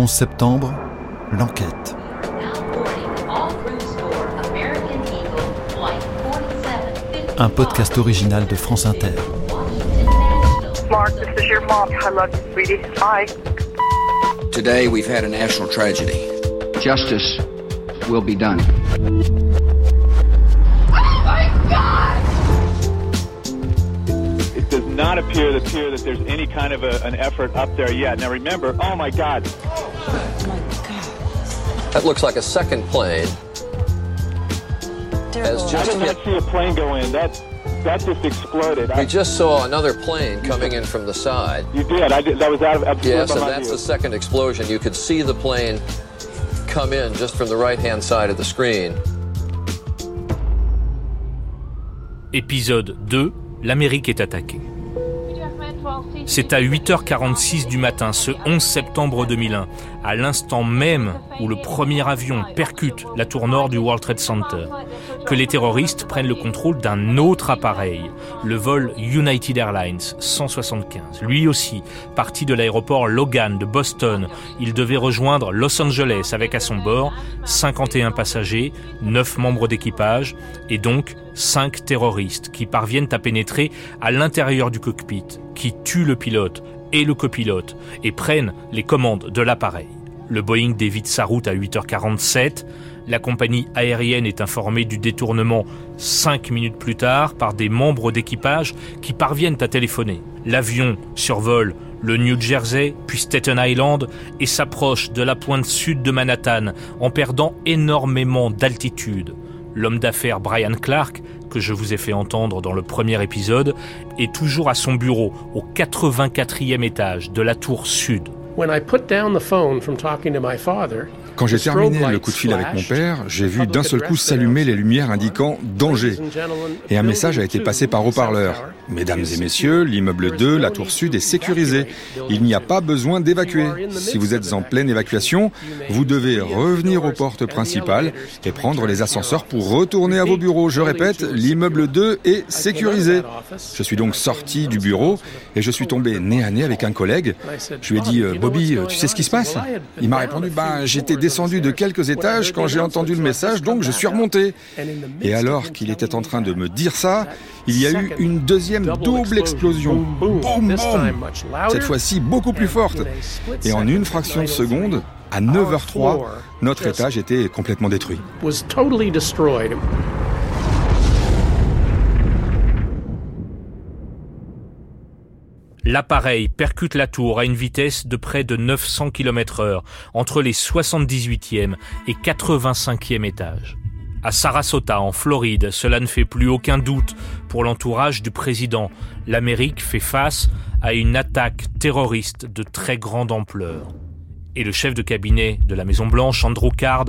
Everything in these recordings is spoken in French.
11 septembre, l'enquête. Un podcast original de France Inter. Mark, this is your mom. I love you, sweetie. Bye. Today we've had a national tragedy. Justice will be done. Oh my God! It does not appear, appear that there's any kind of a, an effort up there yet. Now remember, oh my God. That looks like a second plane. Has I just did hit. not see a plane go in. That that just exploded. I, We just saw another plane coming in from the side. you did. I did. That was out of absolutely Yes, and that's view. the second explosion. You could see the plane come in just from the right-hand side of the screen. Épisode 2 L'Amérique est attaquée. C'est à 8h46 du matin, ce 11 septembre 2001, à l'instant même où le premier avion percute la tour nord du World Trade Center, que les terroristes prennent le contrôle d'un autre appareil, le vol United Airlines 175. Lui aussi, parti de l'aéroport Logan de Boston, il devait rejoindre Los Angeles avec à son bord 51 passagers, 9 membres d'équipage et donc 5 terroristes qui parviennent à pénétrer à l'intérieur du cockpit, qui tuent le pilote et le copilote et prennent les commandes de l'appareil. Le Boeing dévite sa route à 8h47. La compagnie aérienne est informée du détournement 5 minutes plus tard par des membres d'équipage qui parviennent à téléphoner. L'avion survole le New Jersey, puis Staten Island, et s'approche de la pointe sud de Manhattan en perdant énormément d'altitude. L'homme d'affaires Brian Clark, que je vous ai fait entendre dans le premier épisode, est toujours à son bureau au 84e étage de la tour sud. When I put down the phone from talking to my father, Quand j'ai terminé le coup de fil avec mon père, j'ai vu d'un seul coup s'allumer les lumières indiquant danger. Et un message a été passé par haut-parleur. Mesdames et messieurs, l'immeuble 2, la tour sud, est sécurisé. Il n'y a pas besoin d'évacuer. Si vous êtes en pleine évacuation, vous devez revenir aux portes principales et prendre les ascenseurs pour retourner à vos bureaux. Je répète, l'immeuble 2 est sécurisé. Je suis donc sorti du bureau et je suis tombé nez à nez avec un collègue. Je lui ai dit, euh, Bobby, euh, tu sais ce qui se passe? Il m'a répondu, ben, j'étais descendu de quelques étages quand j'ai entendu le message, donc je suis remonté. Et alors qu'il était en train de me dire ça, il y a eu une deuxième double explosion. Boum, boum Cette fois-ci beaucoup plus forte. Et en une fraction de seconde, à 9h03, notre étage était complètement détruit. L'appareil percute la tour à une vitesse de près de 900 km heure entre les 78e et 85e étages. À Sarasota, en Floride, cela ne fait plus aucun doute pour l'entourage du président. L'Amérique fait face à une attaque terroriste de très grande ampleur. Et le chef de cabinet de la Maison-Blanche, Andrew Card,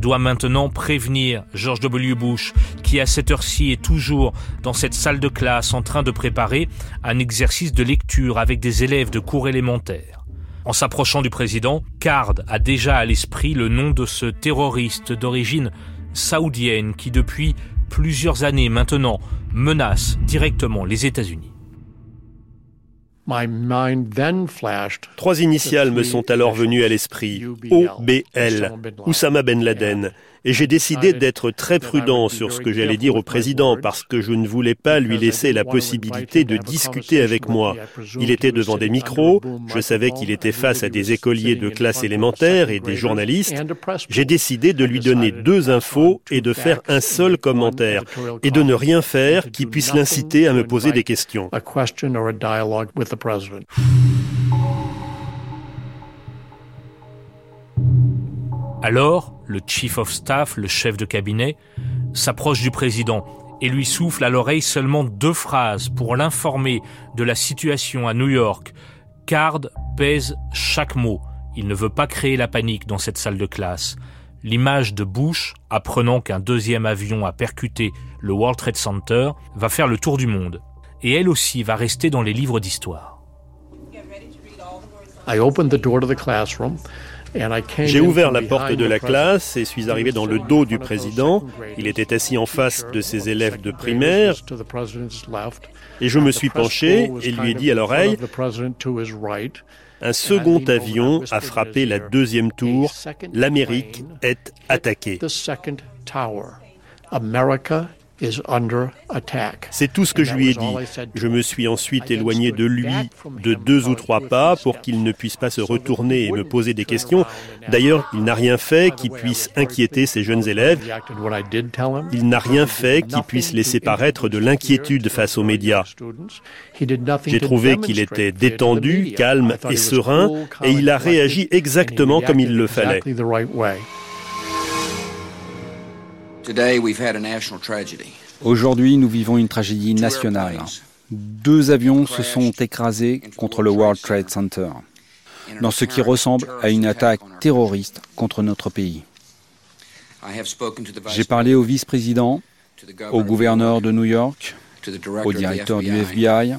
doit maintenant prévenir George W. Bush, qui à cette heure-ci est toujours dans cette salle de classe en train de préparer un exercice de lecture avec des élèves de cours élémentaires. En s'approchant du président, Card a déjà à l'esprit le nom de ce terroriste d'origine saoudienne qui depuis plusieurs années maintenant menace directement les États-Unis. Trois initiales me sont alors venues à l'esprit. OBL, Oussama Ben Laden. Et j'ai décidé d'être très prudent sur ce que j'allais dire au président parce que je ne voulais pas lui laisser la possibilité de discuter avec moi. Il était devant des micros, je savais qu'il était face à des écoliers de classe élémentaire et des journalistes. J'ai décidé de lui donner deux infos et de faire un seul commentaire et de ne rien faire qui puisse l'inciter à me poser des questions. a question or a dialogue with the president. Alors, le chief of staff, le chef de cabinet, s'approche du président et lui souffle à l'oreille seulement deux phrases pour l'informer de la situation à New York. Card pèse chaque mot. Il ne veut pas créer la panique dans cette salle de classe. L'image de Bush, apprenant qu'un deuxième avion a percuté le World Trade Center, va faire le tour du monde. Et elle aussi va rester dans les livres d'histoire. J'ai ouvert la porte de la classe et suis arrivé dans le dos du président. Il était assis en face de ses élèves de primaire. Et je me suis penché et lui ai dit à l'oreille, un second avion a frappé la deuxième tour. L'Amérique est attaquée. C'est tout ce que je lui ai dit. Je me suis ensuite éloigné de lui de deux ou trois pas pour qu'il ne puisse pas se retourner et me poser des questions. D'ailleurs, il n'a rien fait qui puisse inquiéter ses jeunes élèves. Il n'a rien fait qui puisse laisser paraître de l'inquiétude face aux médias. J'ai trouvé qu'il était détendu, calme et serein, et il a réagi exactement comme il le fallait. Aujourd'hui, nous vivons une tragédie nationale. Deux avions se sont écrasés contre le World Trade Center, dans ce qui ressemble à une attaque terroriste contre notre pays. J'ai parlé au vice-président, au gouverneur de New York, au directeur du FBI.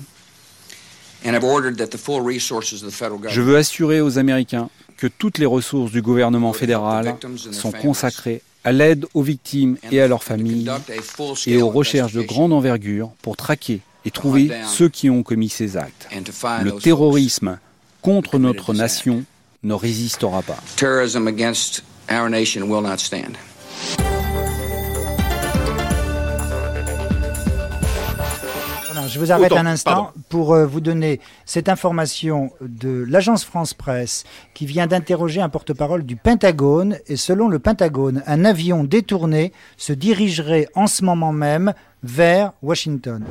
Je veux assurer aux Américains que toutes les ressources du gouvernement fédéral sont consacrées à l'aide aux victimes et à leurs familles et aux recherches de grande envergure pour traquer et trouver ceux qui ont commis ces actes. Le terrorisme contre notre nation ne résistera pas. Je vous arrête un instant pour euh, vous donner cette information de l'agence France Presse qui vient d'interroger un porte-parole du Pentagone. Et selon le Pentagone, un avion détourné se dirigerait en ce moment même vers Washington.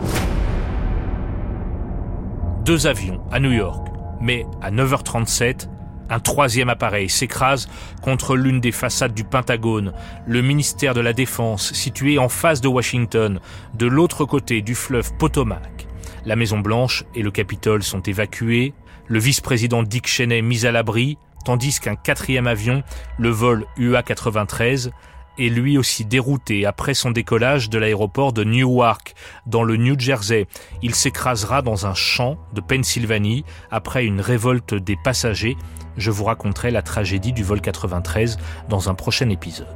Deux avions à New York, mais à 9h37, un troisième appareil s'écrase contre l'une des façades du Pentagone, le ministère de la Défense, situé en face de Washington, de l'autre côté du fleuve Potomac. La Maison Blanche et le Capitole sont évacués, le vice-président Dick Cheney mis à l'abri, tandis qu'un quatrième avion, le vol UA-93, est lui aussi dérouté après son décollage de l'aéroport de Newark, dans le New Jersey. Il s'écrasera dans un champ de Pennsylvanie après une révolte des passagers. Je vous raconterai la tragédie du vol 93 dans un prochain épisode.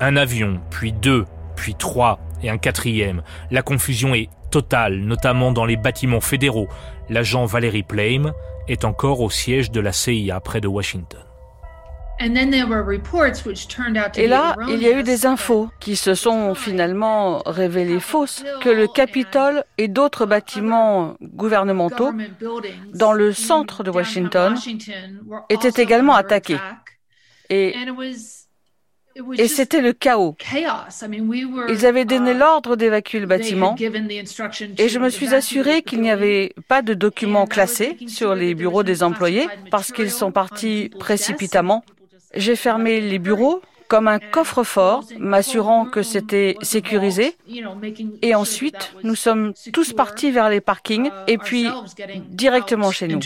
Un avion, puis deux, puis trois et un quatrième. La confusion est totale, notamment dans les bâtiments fédéraux. L'agent Valérie Plame est encore au siège de la CIA près de Washington. Et là, il y a eu des infos qui se sont finalement révélées fausses, que le Capitole et d'autres bâtiments gouvernementaux dans le centre de Washington étaient également attaqués. Et, et c'était le chaos. Ils avaient donné uh, l'ordre d'évacuer le bâtiment. et je me suis assuré qu'il n'y avait pas de documents classés sur les bureaux des employés parce qu'ils sont partis précipitamment j'ai fermé les bureaux comme un coffre-fort, m'assurant que c'était sécurisé. Et ensuite, nous sommes tous partis vers les parkings et puis directement chez nous.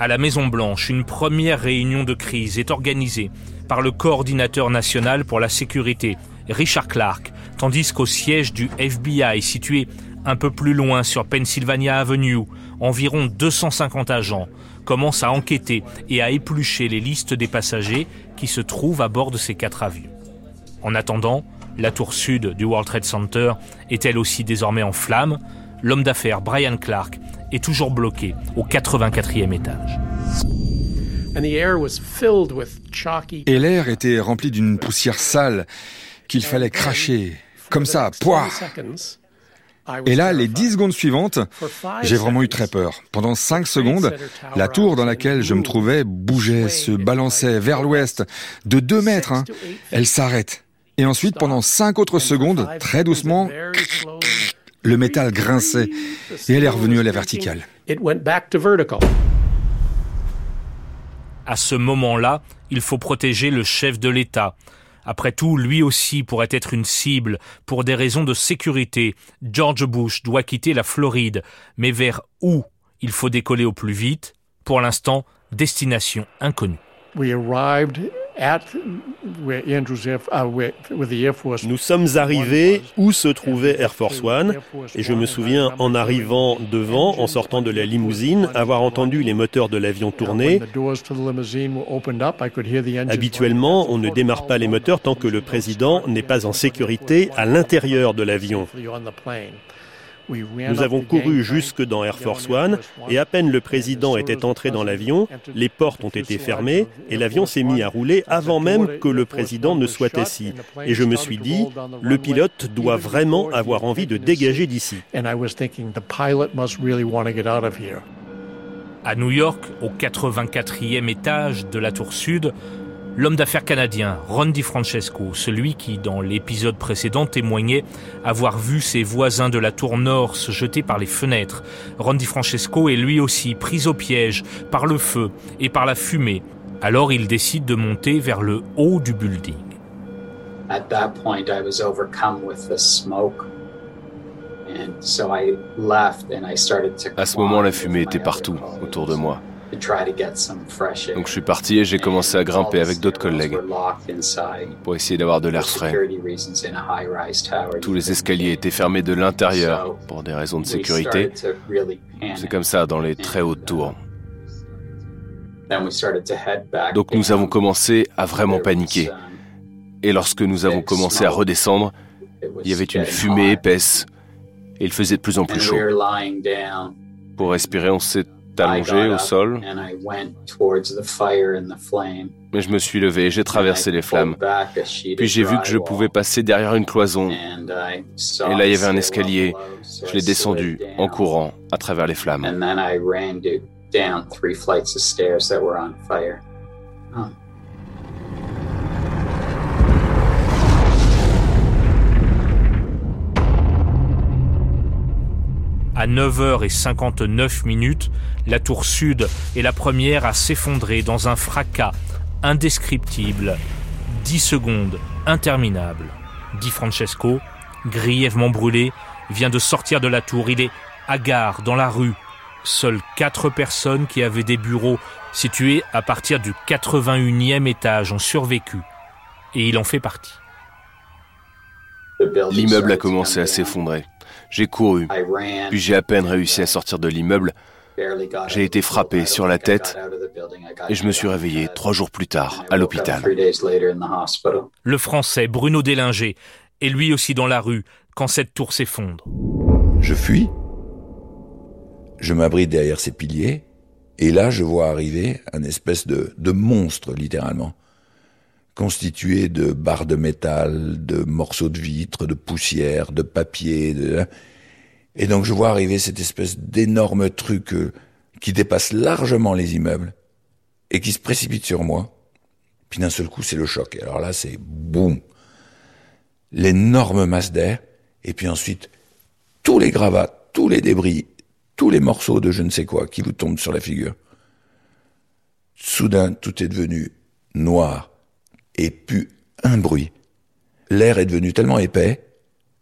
À la Maison Blanche, une première réunion de crise est organisée par le coordinateur national pour la sécurité, Richard Clark, tandis qu'au siège du FBI, situé un peu plus loin sur Pennsylvania Avenue, environ 250 agents commence à enquêter et à éplucher les listes des passagers qui se trouvent à bord de ces quatre avions. En attendant, la tour sud du World Trade Center est elle aussi désormais en flammes. L'homme d'affaires Brian Clark est toujours bloqué au 84e étage. Et l'air était rempli d'une poussière sale qu'il fallait cracher. Comme ça, poire et là, les dix secondes suivantes, j'ai vraiment eu très peur. Pendant cinq secondes, la tour dans laquelle je me trouvais bougeait, se balançait vers l'ouest de deux mètres. Hein. Elle s'arrête. Et ensuite, pendant cinq autres secondes, très doucement, le métal grinçait et elle est revenue à la verticale. À ce moment-là, il faut protéger le chef de l'État. Après tout, lui aussi pourrait être une cible pour des raisons de sécurité. George Bush doit quitter la Floride, mais vers où il faut décoller au plus vite? Pour l'instant, destination inconnue. Nous sommes arrivés où se trouvait Air Force One et je me souviens en arrivant devant, en sortant de la limousine, avoir entendu les moteurs de l'avion tourner. Habituellement, on ne démarre pas les moteurs tant que le président n'est pas en sécurité à l'intérieur de l'avion. Nous avons couru jusque dans Air Force One et à peine le président était entré dans l'avion, les portes ont été fermées et l'avion s'est mis à rouler avant même que le président ne soit assis. Et je me suis dit, le pilote doit vraiment avoir envie de dégager d'ici. À New York, au 84e étage de la tour sud, L'homme d'affaires canadien, Ron DiFrancesco, celui qui, dans l'épisode précédent, témoignait avoir vu ses voisins de la tour nord se jeter par les fenêtres. Ron DiFrancesco est lui aussi pris au piège par le feu et par la fumée. Alors il décide de monter vers le haut du building. À ce moment, la fumée était partout autour de moi. Donc je suis parti et j'ai commencé à grimper avec d'autres collègues pour essayer d'avoir de l'air frais. Tous les escaliers étaient fermés de l'intérieur pour des raisons de sécurité. C'est comme ça dans les très hautes tours. Donc nous avons commencé à vraiment paniquer. Et lorsque nous avons commencé à redescendre, il y avait une fumée épaisse et il faisait de plus en plus chaud. Pour respirer, on s'est allongé au sol. Mais je me suis levé et j'ai traversé les flammes. Puis j'ai vu que je pouvais passer derrière une cloison. Et là, il y avait un escalier. Je l'ai descendu en courant à travers les flammes. À 9h59 minutes, la tour sud est la première à s'effondrer dans un fracas indescriptible. 10 secondes interminables. Di Francesco, grièvement brûlé, vient de sortir de la tour. Il est hagard dans la rue. Seules quatre personnes qui avaient des bureaux situés à partir du 81e étage ont survécu. Et il en fait partie. L'immeuble a commencé à s'effondrer. J'ai couru, puis j'ai à peine réussi à sortir de l'immeuble. J'ai été frappé sur la tête et je me suis réveillé trois jours plus tard à l'hôpital. Le Français Bruno Délinger est lui aussi dans la rue quand cette tour s'effondre. Je fuis, je m'abrite derrière ces piliers, et là je vois arriver un espèce de, de monstre littéralement constitué de barres de métal, de morceaux de vitre, de poussière, de papier. De... Et donc je vois arriver cette espèce d'énorme truc euh, qui dépasse largement les immeubles et qui se précipite sur moi. Puis d'un seul coup, c'est le choc. Et alors là, c'est boum. L'énorme masse d'air. Et puis ensuite, tous les gravats, tous les débris, tous les morceaux de je ne sais quoi qui vous tombent sur la figure. Soudain, tout est devenu noir, et plus un bruit. L'air est devenu tellement épais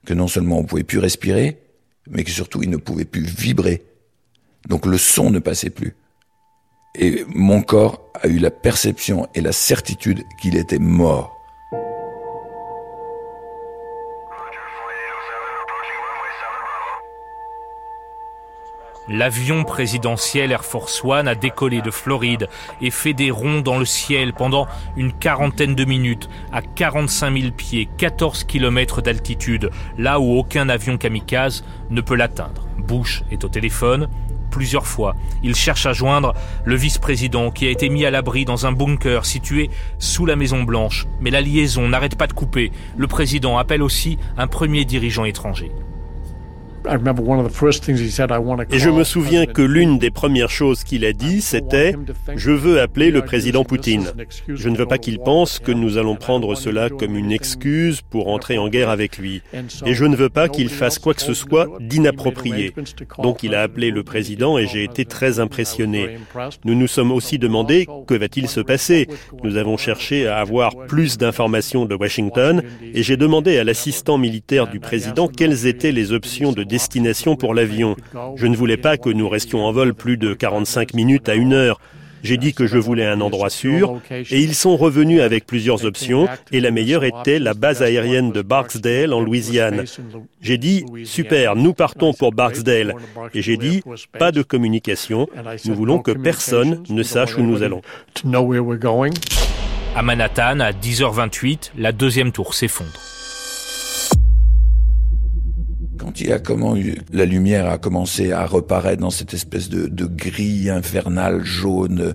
que non seulement on ne pouvait plus respirer, mais que surtout il ne pouvait plus vibrer. Donc le son ne passait plus. Et mon corps a eu la perception et la certitude qu'il était mort. L'avion présidentiel Air Force One a décollé de Floride et fait des ronds dans le ciel pendant une quarantaine de minutes à 45 000 pieds, 14 km d'altitude, là où aucun avion kamikaze ne peut l'atteindre. Bush est au téléphone. Plusieurs fois, il cherche à joindre le vice-président qui a été mis à l'abri dans un bunker situé sous la Maison Blanche. Mais la liaison n'arrête pas de couper. Le président appelle aussi un premier dirigeant étranger. Et je me souviens que l'une des premières choses qu'il a dit, c'était ⁇ Je veux appeler le président Poutine. Je ne veux pas qu'il pense que nous allons prendre cela comme une excuse pour entrer en guerre avec lui. Et je ne veux pas qu'il fasse quoi que ce soit d'inapproprié. Donc il a appelé le président et j'ai été très impressionné. Nous nous sommes aussi demandé que va-t-il se passer. Nous avons cherché à avoir plus d'informations de Washington et j'ai demandé à l'assistant militaire du président quelles étaient les options de destination pour l'avion. Je ne voulais pas que nous restions en vol plus de 45 minutes à une heure. J'ai dit que je voulais un endroit sûr et ils sont revenus avec plusieurs options et la meilleure était la base aérienne de Barksdale en Louisiane. J'ai dit, super, nous partons pour Barksdale. Et j'ai dit, pas de communication, nous voulons que personne ne sache où nous allons. À Manhattan, à 10h28, la deuxième tour s'effondre. Il a comment la lumière a commencé à reparaître dans cette espèce de, de grille infernale jaune,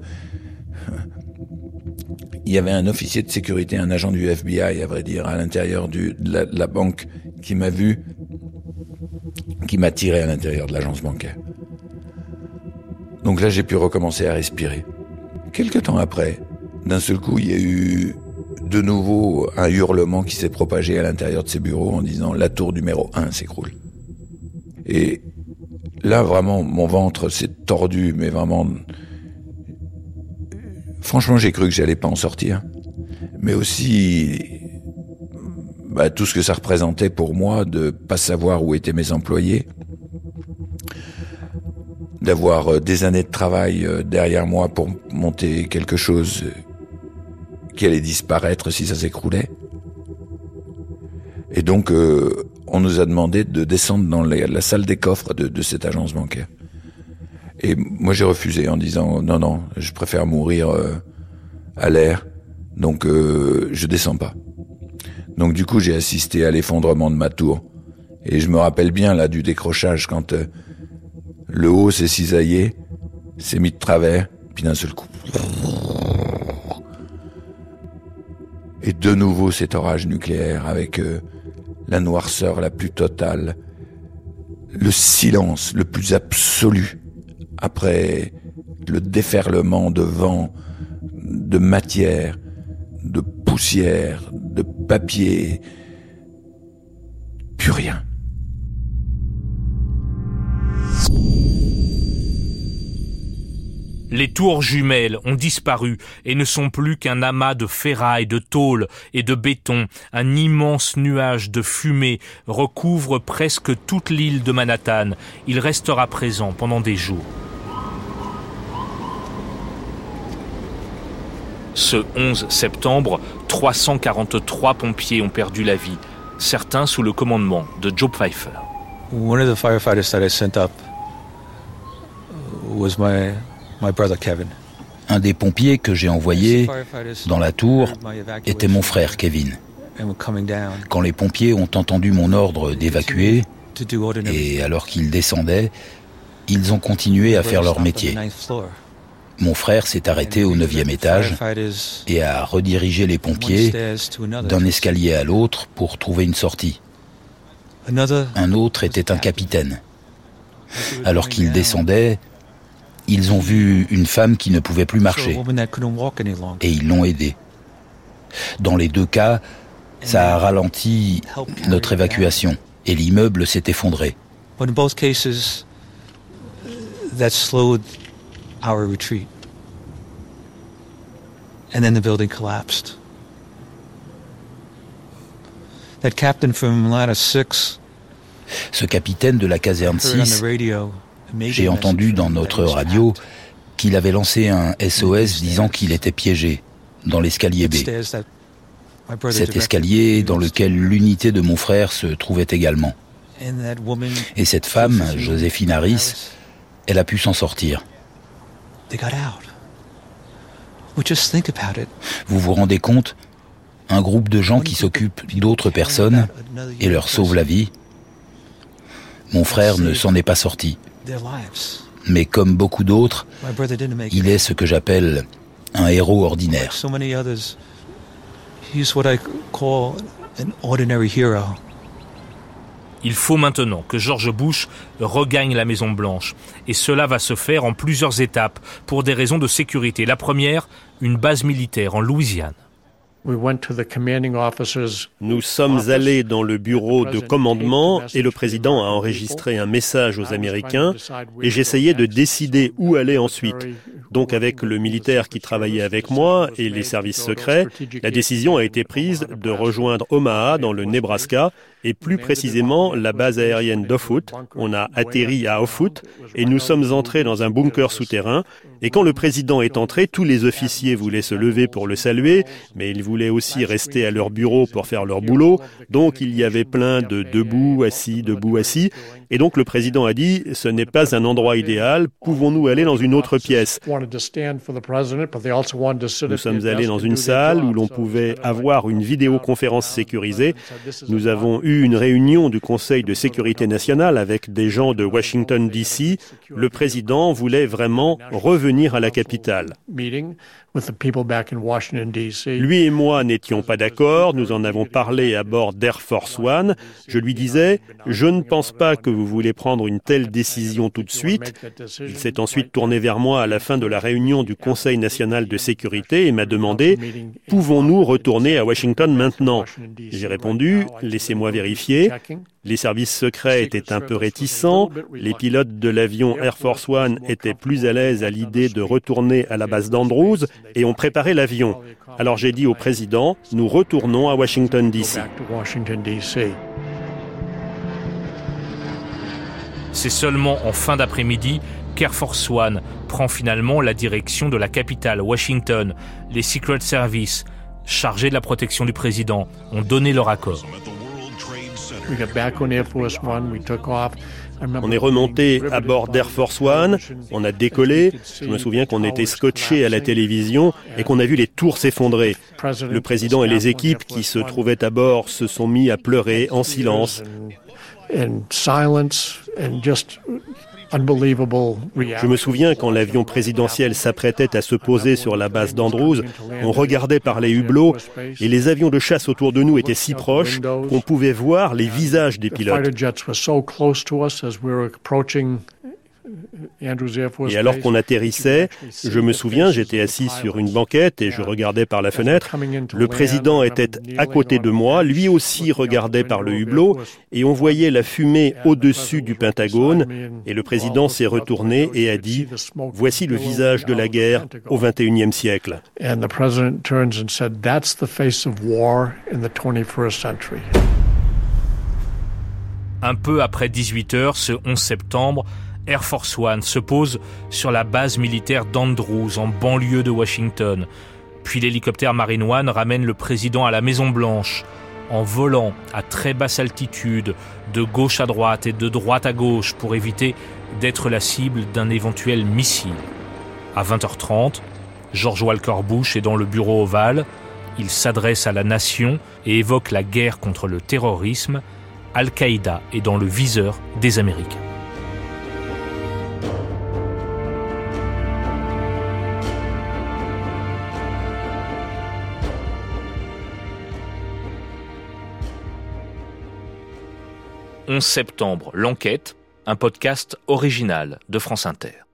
il y avait un officier de sécurité, un agent du FBI, à vrai dire, à l'intérieur de la, banque, qui m'a vu, qui m'a tiré à l'intérieur de l'agence bancaire. Donc là, j'ai pu recommencer à respirer. Quelque temps après, d'un seul coup, il y a eu de nouveau un hurlement qui s'est propagé à l'intérieur de ces bureaux en disant la tour numéro 1 s'écroule. Et là, vraiment, mon ventre s'est tordu, mais vraiment... Franchement, j'ai cru que j'allais pas en sortir. Mais aussi, bah, tout ce que ça représentait pour moi de pas savoir où étaient mes employés, d'avoir euh, des années de travail euh, derrière moi pour monter quelque chose qui allait disparaître si ça s'écroulait. Et donc, euh, on nous a demandé de descendre dans la salle des coffres de, cette agence bancaire. Et moi, j'ai refusé en disant non, non, je préfère mourir euh, à l'air, donc euh, je descends pas. Donc du coup, j'ai assisté à l'effondrement de ma tour. Et je me rappelle bien là du décrochage quand le haut s'est cisaillé, s'est mis de travers, puis d'un seul coup. Et de nouveau cet orage nucléaire avec euh, la noirceur la plus totale, le silence le plus absolu après le déferlement de vent, de matière, de poussière, de papier, plus rien. Les tours jumelles ont disparu et ne sont plus qu'un amas de ferraille, de tôle et de béton. Un immense nuage de fumée recouvre presque toute l'île de Manhattan. Il restera présent pendant des jours. Ce 11 septembre, 343 pompiers ont perdu la vie, certains sous le commandement de Joe Pfeiffer. One of the firefighters that I sent up my un des pompiers que j'ai envoyé dans la tour était mon frère Kevin. Quand les pompiers ont entendu mon ordre d'évacuer, et alors qu'ils descendaient, ils ont continué à faire leur métier. Mon frère s'est arrêté au neuvième étage et a redirigé les pompiers d'un escalier à l'autre pour trouver une sortie. Un autre était un capitaine. Alors qu'il descendait, ils ont vu une femme qui ne pouvait plus marcher et ils l'ont aidée. Dans les deux cas, ça a ralenti notre évacuation et l'immeuble s'est effondré. And then the building collapsed. That captain from Atlanta 6 ce capitaine de la caserne 6 j'ai entendu dans notre radio qu'il avait lancé un SOS disant qu'il était piégé dans l'escalier B. Cet escalier dans lequel l'unité de mon frère se trouvait également. Et cette femme, Joséphine Harris, elle a pu s'en sortir. Vous vous rendez compte? Un groupe de gens qui s'occupent d'autres personnes et leur sauvent la vie. Mon frère ne s'en est pas sorti. Mais comme beaucoup d'autres, il est ce que j'appelle un héros ordinaire. Il faut maintenant que George Bush regagne la Maison Blanche. Et cela va se faire en plusieurs étapes, pour des raisons de sécurité. La première, une base militaire en Louisiane. Nous sommes allés dans le bureau de commandement et le président a enregistré un message aux Américains et j'essayais de décider où aller ensuite. Donc avec le militaire qui travaillait avec moi et les services secrets, la décision a été prise de rejoindre Omaha dans le Nebraska et plus précisément la base aérienne d'Ofut. On a atterri à Ofut et nous sommes entrés dans un bunker souterrain. Et quand le président est entré, tous les officiers voulaient se lever pour le saluer, mais ils voulaient aussi rester à leur bureau pour faire leur boulot. Donc il y avait plein de debout, assis, debout, assis. Et donc le président a dit, ce n'est pas un endroit idéal, pouvons-nous aller dans une autre pièce? Nous sommes allés dans une salle où l'on pouvait avoir une vidéoconférence sécurisée. Nous avons une réunion du Conseil de sécurité nationale avec des gens de Washington, D.C. Le président voulait vraiment revenir à la capitale. Lui et moi n'étions pas d'accord, nous en avons parlé à bord d'Air Force One. Je lui disais, je ne pense pas que vous voulez prendre une telle décision tout de suite. Il s'est ensuite tourné vers moi à la fin de la réunion du Conseil national de sécurité et m'a demandé, pouvons-nous retourner à Washington maintenant? J'ai répondu, laissez-moi vérifier. Les services secrets étaient un peu réticents, les pilotes de l'avion Air Force One étaient plus à l'aise à l'idée de retourner à la base d'Andrews et ont préparé l'avion. Alors j'ai dit au président, nous retournons à Washington, D.C. C'est seulement en fin d'après-midi qu'Air Force One prend finalement la direction de la capitale, Washington. Les Secret Service, chargés de la protection du président, ont donné leur accord. On est remonté à bord d'Air Force One, on a décollé. Je me souviens qu'on était scotché à la télévision et qu'on a vu les tours s'effondrer. Le président et les équipes qui se trouvaient à bord se sont mis à pleurer en silence. Je me souviens quand l'avion présidentiel s'apprêtait à se poser sur la base d'Andrews, on regardait par les hublots et les avions de chasse autour de nous étaient si proches qu'on pouvait voir les visages des pilotes. Et alors qu'on atterrissait, je me souviens, j'étais assis sur une banquette et je regardais par la fenêtre. Le président était à côté de moi, lui aussi regardait par le hublot et on voyait la fumée au-dessus du Pentagone et le président s'est retourné et a dit Voici le visage de la guerre au XXIe siècle. Un peu après 18 heures, ce 11 septembre, Air Force One se pose sur la base militaire d'Andrews, en banlieue de Washington. Puis l'hélicoptère Marine One ramène le président à la Maison Blanche, en volant à très basse altitude, de gauche à droite et de droite à gauche pour éviter d'être la cible d'un éventuel missile. À 20h30, George Walker Bush est dans le bureau ovale. Il s'adresse à la nation et évoque la guerre contre le terrorisme. Al-Qaïda est dans le viseur des Américains. « 11 septembre, l'enquête, un podcast original de France Inter.